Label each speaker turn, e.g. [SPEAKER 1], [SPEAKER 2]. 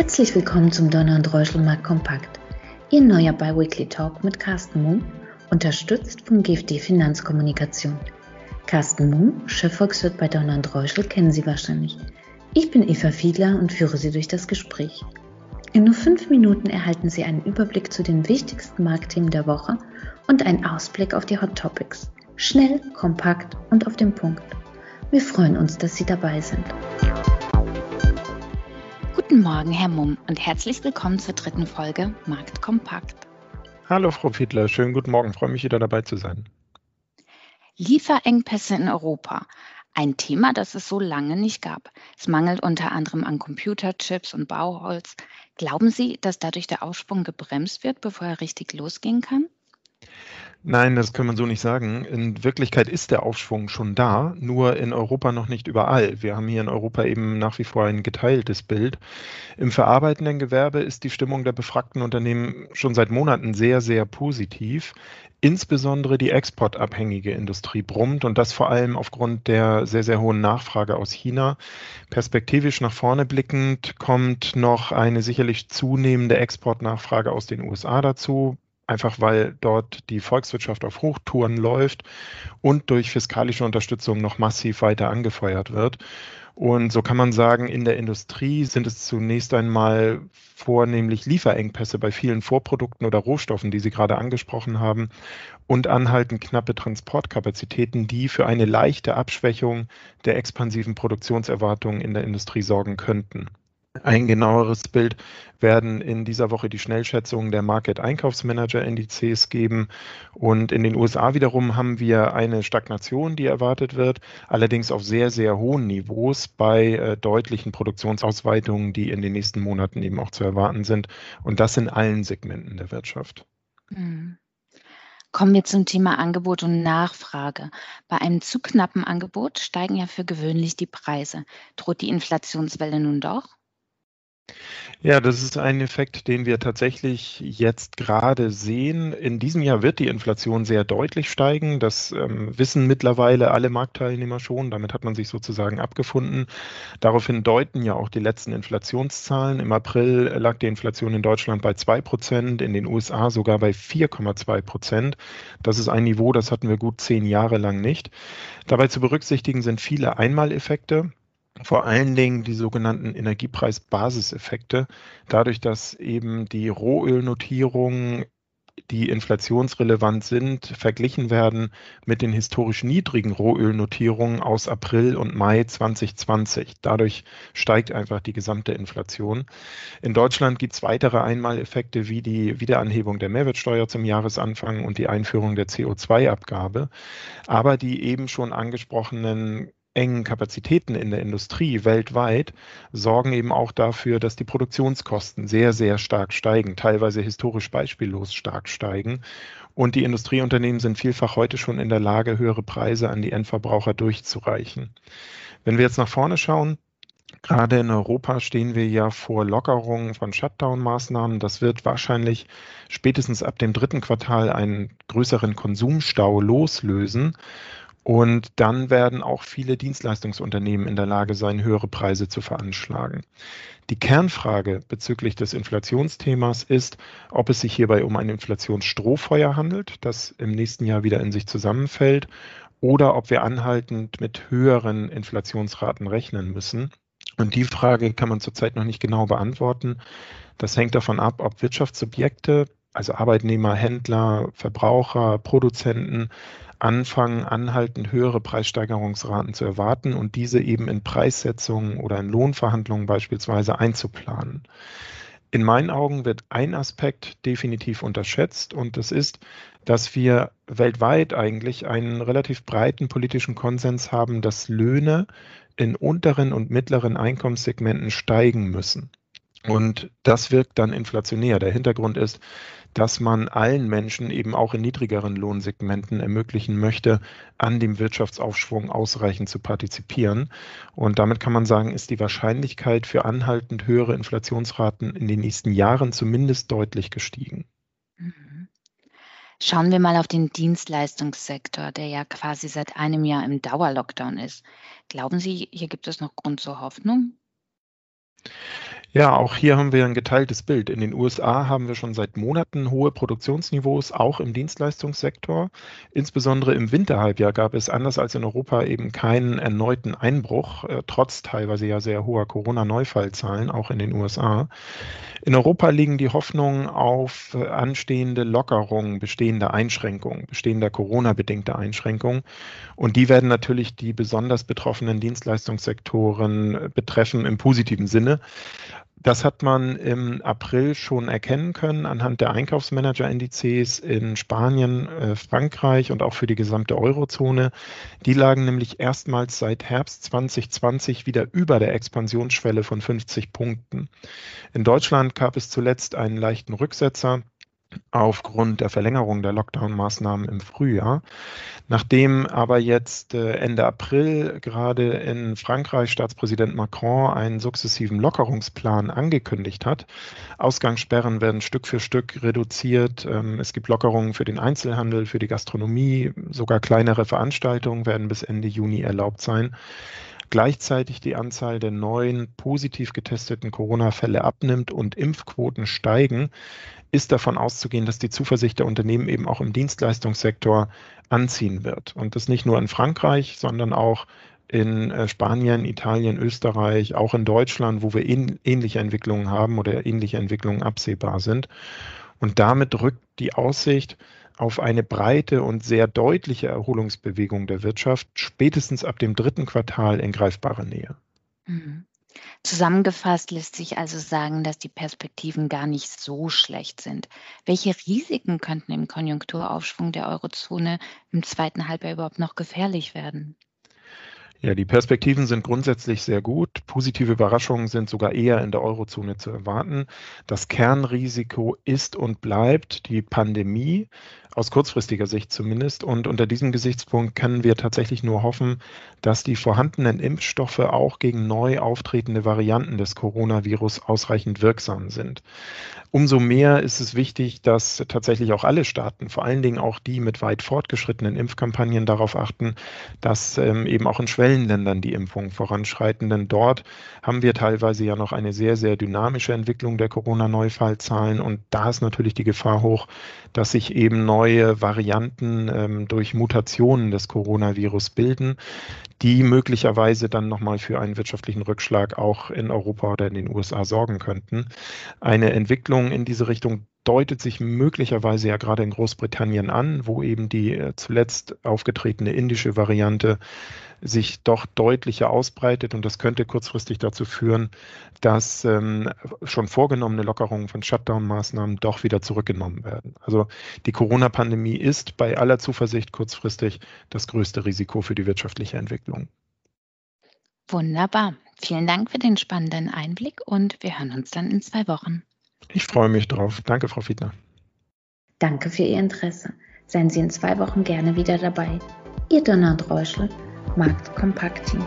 [SPEAKER 1] Herzlich willkommen zum Donner und Reuschelmarkt Kompakt. Ihr neuer Biweekly Talk mit Carsten Mumm, unterstützt vom GFD Finanzkommunikation. Carsten Mumm, Chefvolkswirt bei Donner und Reuschel, kennen Sie wahrscheinlich. Ich bin Eva Fiedler und führe Sie durch das Gespräch. In nur fünf Minuten erhalten Sie einen Überblick zu den wichtigsten Marktthemen der Woche und einen Ausblick auf die Hot Topics. Schnell, kompakt und auf den Punkt. Wir freuen uns, dass Sie dabei sind.
[SPEAKER 2] Guten Morgen, Herr Mumm, und herzlich willkommen zur dritten Folge Markt Kompakt.
[SPEAKER 3] Hallo, Frau Fiedler, schönen guten Morgen, freue mich wieder dabei zu sein.
[SPEAKER 2] Lieferengpässe in Europa. Ein Thema, das es so lange nicht gab. Es mangelt unter anderem an Computerchips und Bauholz. Glauben Sie, dass dadurch der Aufschwung gebremst wird, bevor er richtig losgehen kann?
[SPEAKER 3] Nein, das kann man so nicht sagen. In Wirklichkeit ist der Aufschwung schon da, nur in Europa noch nicht überall. Wir haben hier in Europa eben nach wie vor ein geteiltes Bild. Im verarbeitenden Gewerbe ist die Stimmung der befragten Unternehmen schon seit Monaten sehr, sehr positiv. Insbesondere die exportabhängige Industrie brummt und das vor allem aufgrund der sehr, sehr hohen Nachfrage aus China. Perspektivisch nach vorne blickend kommt noch eine sicherlich zunehmende Exportnachfrage aus den USA dazu einfach weil dort die Volkswirtschaft auf Hochtouren läuft und durch fiskalische Unterstützung noch massiv weiter angefeuert wird. Und so kann man sagen, in der Industrie sind es zunächst einmal vornehmlich Lieferengpässe bei vielen Vorprodukten oder Rohstoffen, die Sie gerade angesprochen haben, und anhaltend knappe Transportkapazitäten, die für eine leichte Abschwächung der expansiven Produktionserwartungen in der Industrie sorgen könnten. Ein genaueres Bild werden in dieser Woche die Schnellschätzungen der Market-Einkaufsmanager-Indizes geben. Und in den USA wiederum haben wir eine Stagnation, die erwartet wird, allerdings auf sehr, sehr hohen Niveaus bei äh, deutlichen Produktionsausweitungen, die in den nächsten Monaten eben auch zu erwarten sind. Und das in allen Segmenten der Wirtschaft.
[SPEAKER 2] Mhm. Kommen wir zum Thema Angebot und Nachfrage. Bei einem zu knappen Angebot steigen ja für gewöhnlich die Preise. Droht die Inflationswelle nun doch?
[SPEAKER 3] Ja, das ist ein Effekt, den wir tatsächlich jetzt gerade sehen. In diesem Jahr wird die Inflation sehr deutlich steigen. Das ähm, wissen mittlerweile alle Marktteilnehmer schon. Damit hat man sich sozusagen abgefunden. Daraufhin deuten ja auch die letzten Inflationszahlen. Im April lag die Inflation in Deutschland bei 2 Prozent, in den USA sogar bei 4,2 Prozent. Das ist ein Niveau, das hatten wir gut zehn Jahre lang nicht. Dabei zu berücksichtigen sind viele Einmaleffekte vor allen Dingen die sogenannten Energiepreisbasiseffekte, dadurch, dass eben die Rohölnotierungen, die inflationsrelevant sind, verglichen werden mit den historisch niedrigen Rohölnotierungen aus April und Mai 2020. Dadurch steigt einfach die gesamte Inflation. In Deutschland gibt es weitere Einmaleffekte wie die Wiederanhebung der Mehrwertsteuer zum Jahresanfang und die Einführung der CO2-Abgabe. Aber die eben schon angesprochenen engen Kapazitäten in der Industrie weltweit sorgen eben auch dafür, dass die Produktionskosten sehr, sehr stark steigen, teilweise historisch beispiellos stark steigen. Und die Industrieunternehmen sind vielfach heute schon in der Lage, höhere Preise an die Endverbraucher durchzureichen. Wenn wir jetzt nach vorne schauen, Gerade in Europa stehen wir ja vor Lockerungen von Shutdown-Maßnahmen. Das wird wahrscheinlich spätestens ab dem dritten Quartal einen größeren Konsumstau loslösen. Und dann werden auch viele Dienstleistungsunternehmen in der Lage sein, höhere Preise zu veranschlagen. Die Kernfrage bezüglich des Inflationsthemas ist, ob es sich hierbei um ein Inflationsstrohfeuer handelt, das im nächsten Jahr wieder in sich zusammenfällt, oder ob wir anhaltend mit höheren Inflationsraten rechnen müssen. Und die Frage kann man zurzeit noch nicht genau beantworten. Das hängt davon ab, ob Wirtschaftssubjekte, also Arbeitnehmer, Händler, Verbraucher, Produzenten, anfangen, anhaltend höhere Preissteigerungsraten zu erwarten und diese eben in Preissetzungen oder in Lohnverhandlungen beispielsweise einzuplanen. In meinen Augen wird ein Aspekt definitiv unterschätzt und das ist, dass wir weltweit eigentlich einen relativ breiten politischen Konsens haben, dass Löhne in unteren und mittleren Einkommenssegmenten steigen müssen. Und das wirkt dann inflationär. Der Hintergrund ist, dass man allen Menschen eben auch in niedrigeren Lohnsegmenten ermöglichen möchte, an dem Wirtschaftsaufschwung ausreichend zu partizipieren. Und damit kann man sagen, ist die Wahrscheinlichkeit für anhaltend höhere Inflationsraten in den nächsten Jahren zumindest deutlich gestiegen.
[SPEAKER 2] Mhm. Schauen wir mal auf den Dienstleistungssektor, der ja quasi seit einem Jahr im Dauerlockdown ist. Glauben Sie, hier gibt es noch Grund zur Hoffnung?
[SPEAKER 3] Ja, auch hier haben wir ein geteiltes Bild. In den USA haben wir schon seit Monaten hohe Produktionsniveaus, auch im Dienstleistungssektor. Insbesondere im Winterhalbjahr gab es anders als in Europa eben keinen erneuten Einbruch, äh, trotz teilweise ja sehr hoher Corona-Neufallzahlen, auch in den USA. In Europa liegen die Hoffnungen auf äh, anstehende Lockerungen bestehender Einschränkungen, bestehender Corona-bedingter Einschränkungen. Und die werden natürlich die besonders betroffenen Dienstleistungssektoren äh, betreffen im positiven Sinne. Das hat man im April schon erkennen können anhand der Einkaufsmanager-Indizes in Spanien, äh, Frankreich und auch für die gesamte Eurozone. Die lagen nämlich erstmals seit Herbst 2020 wieder über der Expansionsschwelle von 50 Punkten. In Deutschland gab es zuletzt einen leichten Rücksetzer aufgrund der Verlängerung der Lockdown-Maßnahmen im Frühjahr. Nachdem aber jetzt äh, Ende April gerade in Frankreich Staatspräsident Macron einen sukzessiven Lockerungsplan angekündigt hat, Ausgangssperren werden Stück für Stück reduziert. Ähm, es gibt Lockerungen für den Einzelhandel, für die Gastronomie, sogar kleinere Veranstaltungen werden bis Ende Juni erlaubt sein gleichzeitig die Anzahl der neuen positiv getesteten Corona-Fälle abnimmt und Impfquoten steigen, ist davon auszugehen, dass die Zuversicht der Unternehmen eben auch im Dienstleistungssektor anziehen wird. Und das nicht nur in Frankreich, sondern auch in äh, Spanien, Italien, Österreich, auch in Deutschland, wo wir ähnliche Entwicklungen haben oder ähnliche Entwicklungen absehbar sind. Und damit rückt die Aussicht auf eine breite und sehr deutliche Erholungsbewegung der Wirtschaft spätestens ab dem dritten Quartal in greifbarer Nähe.
[SPEAKER 2] Mhm. Zusammengefasst lässt sich also sagen, dass die Perspektiven gar nicht so schlecht sind. Welche Risiken könnten im Konjunkturaufschwung der Eurozone im zweiten Halbjahr überhaupt noch gefährlich werden?
[SPEAKER 3] Ja, die Perspektiven sind grundsätzlich sehr gut. Positive Überraschungen sind sogar eher in der Eurozone zu erwarten. Das Kernrisiko ist und bleibt die Pandemie, aus kurzfristiger Sicht zumindest. Und unter diesem Gesichtspunkt können wir tatsächlich nur hoffen, dass die vorhandenen Impfstoffe auch gegen neu auftretende Varianten des Coronavirus ausreichend wirksam sind. Umso mehr ist es wichtig, dass tatsächlich auch alle Staaten, vor allen Dingen auch die mit weit fortgeschrittenen Impfkampagnen, darauf achten, dass ähm, eben auch in Schwellenländern die Impfungen voranschreiten. Denn dort haben wir teilweise ja noch eine sehr, sehr dynamische Entwicklung der Corona-Neufallzahlen. Und da ist natürlich die Gefahr hoch, dass sich eben neue Varianten ähm, durch Mutationen des Coronavirus bilden, die möglicherweise dann nochmal für einen wirtschaftlichen Rückschlag auch in Europa oder in den USA sorgen könnten. Eine Entwicklung in diese Richtung deutet sich möglicherweise ja gerade in Großbritannien an, wo eben die äh, zuletzt aufgetretene indische Variante sich doch deutlicher ausbreitet und das könnte kurzfristig dazu führen, dass ähm, schon vorgenommene Lockerungen von Shutdown-Maßnahmen doch wieder zurückgenommen werden. Also die Corona-Pandemie ist bei aller Zuversicht kurzfristig das größte Risiko für die wirtschaftliche Entwicklung.
[SPEAKER 2] Wunderbar. Vielen Dank für den spannenden Einblick und wir hören uns dann in zwei Wochen.
[SPEAKER 3] Ich freue mich drauf. Danke, Frau Fiedler.
[SPEAKER 1] Danke für Ihr Interesse. Seien Sie in zwei Wochen gerne wieder dabei. Ihr Donald Reuschel marktkompakti.